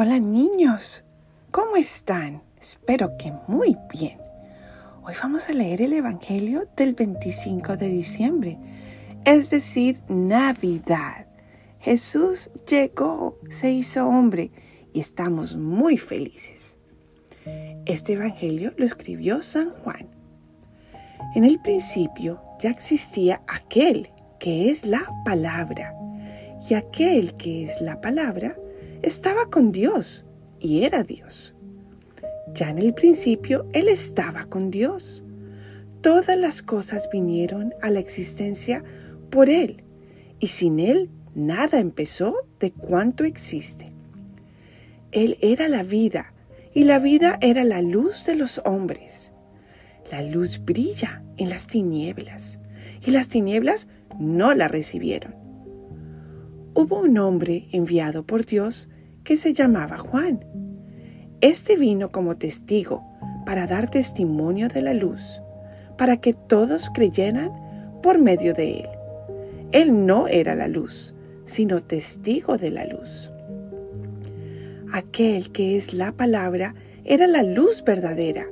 Hola niños, ¿cómo están? Espero que muy bien. Hoy vamos a leer el Evangelio del 25 de diciembre, es decir, Navidad. Jesús llegó, se hizo hombre y estamos muy felices. Este Evangelio lo escribió San Juan. En el principio ya existía aquel que es la palabra y aquel que es la palabra estaba con Dios y era Dios. Ya en el principio Él estaba con Dios. Todas las cosas vinieron a la existencia por Él y sin Él nada empezó de cuanto existe. Él era la vida y la vida era la luz de los hombres. La luz brilla en las tinieblas y las tinieblas no la recibieron hubo un hombre enviado por Dios que se llamaba Juan. Este vino como testigo para dar testimonio de la luz, para que todos creyeran por medio de él. Él no era la luz, sino testigo de la luz. Aquel que es la palabra era la luz verdadera,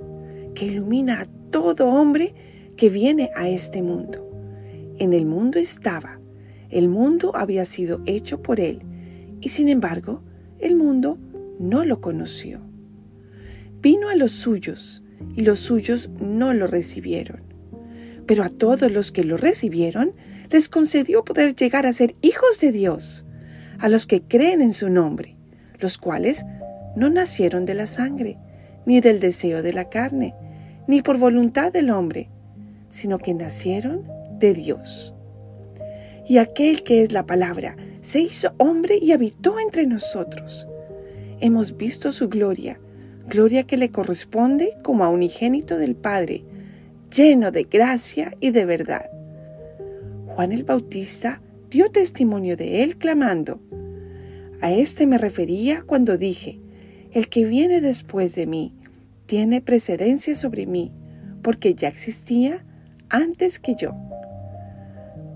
que ilumina a todo hombre que viene a este mundo. En el mundo estaba, el mundo había sido hecho por Él y sin embargo el mundo no lo conoció. Vino a los suyos y los suyos no lo recibieron. Pero a todos los que lo recibieron les concedió poder llegar a ser hijos de Dios, a los que creen en su nombre, los cuales no nacieron de la sangre, ni del deseo de la carne, ni por voluntad del hombre, sino que nacieron de Dios y aquel que es la palabra se hizo hombre y habitó entre nosotros. Hemos visto su gloria, gloria que le corresponde como a unigénito del Padre, lleno de gracia y de verdad. Juan el Bautista dio testimonio de él clamando, a este me refería cuando dije, el que viene después de mí tiene precedencia sobre mí, porque ya existía antes que yo.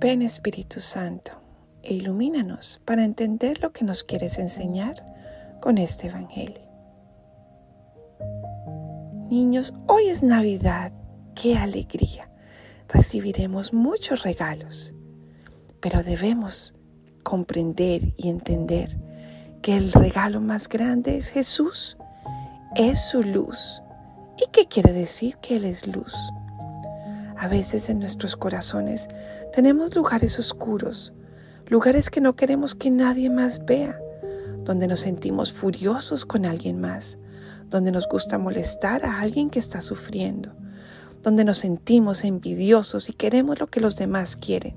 Ven Espíritu Santo e ilumínanos para entender lo que nos quieres enseñar con este Evangelio. Niños, hoy es Navidad. ¡Qué alegría! Recibiremos muchos regalos, pero debemos comprender y entender que el regalo más grande es Jesús, es su luz. ¿Y qué quiere decir que Él es luz? A veces en nuestros corazones tenemos lugares oscuros, lugares que no queremos que nadie más vea, donde nos sentimos furiosos con alguien más, donde nos gusta molestar a alguien que está sufriendo, donde nos sentimos envidiosos y queremos lo que los demás quieren,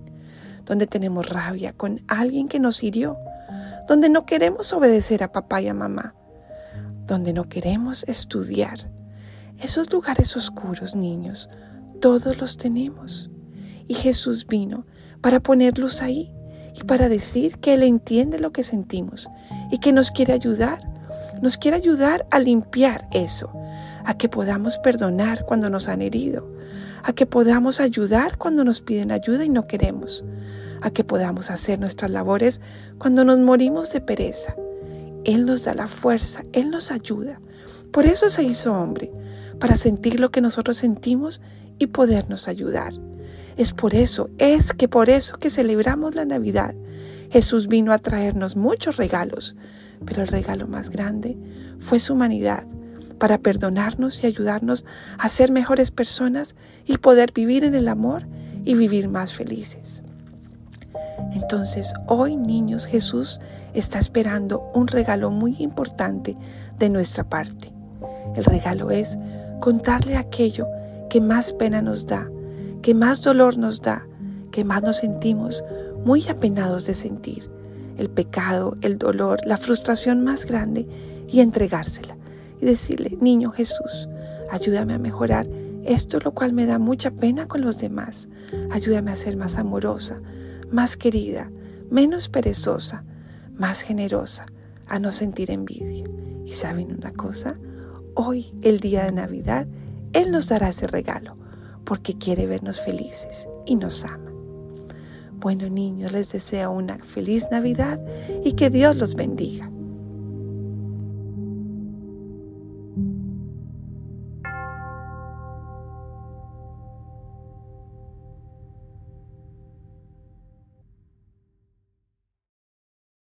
donde tenemos rabia con alguien que nos hirió, donde no queremos obedecer a papá y a mamá, donde no queremos estudiar. Esos lugares oscuros, niños, todos los tenemos. Y Jesús vino para ponerlos ahí y para decir que Él entiende lo que sentimos y que nos quiere ayudar. Nos quiere ayudar a limpiar eso, a que podamos perdonar cuando nos han herido, a que podamos ayudar cuando nos piden ayuda y no queremos, a que podamos hacer nuestras labores cuando nos morimos de pereza. Él nos da la fuerza, Él nos ayuda. Por eso se hizo hombre, para sentir lo que nosotros sentimos y podernos ayudar. Es por eso, es que por eso que celebramos la Navidad. Jesús vino a traernos muchos regalos, pero el regalo más grande fue su humanidad, para perdonarnos y ayudarnos a ser mejores personas y poder vivir en el amor y vivir más felices. Entonces, hoy niños, Jesús está esperando un regalo muy importante de nuestra parte. El regalo es contarle aquello que más pena nos da, que más dolor nos da, que más nos sentimos muy apenados de sentir. el pecado, el dolor, la frustración más grande y entregársela y decirle, niño Jesús, ayúdame a mejorar esto lo cual me da mucha pena con los demás. Ayúdame a ser más amorosa, más querida, menos perezosa, más generosa, a no sentir envidia. Y saben una cosa, hoy, el día de Navidad, Él nos dará ese regalo porque quiere vernos felices y nos ama. Bueno niños, les deseo una feliz Navidad y que Dios los bendiga.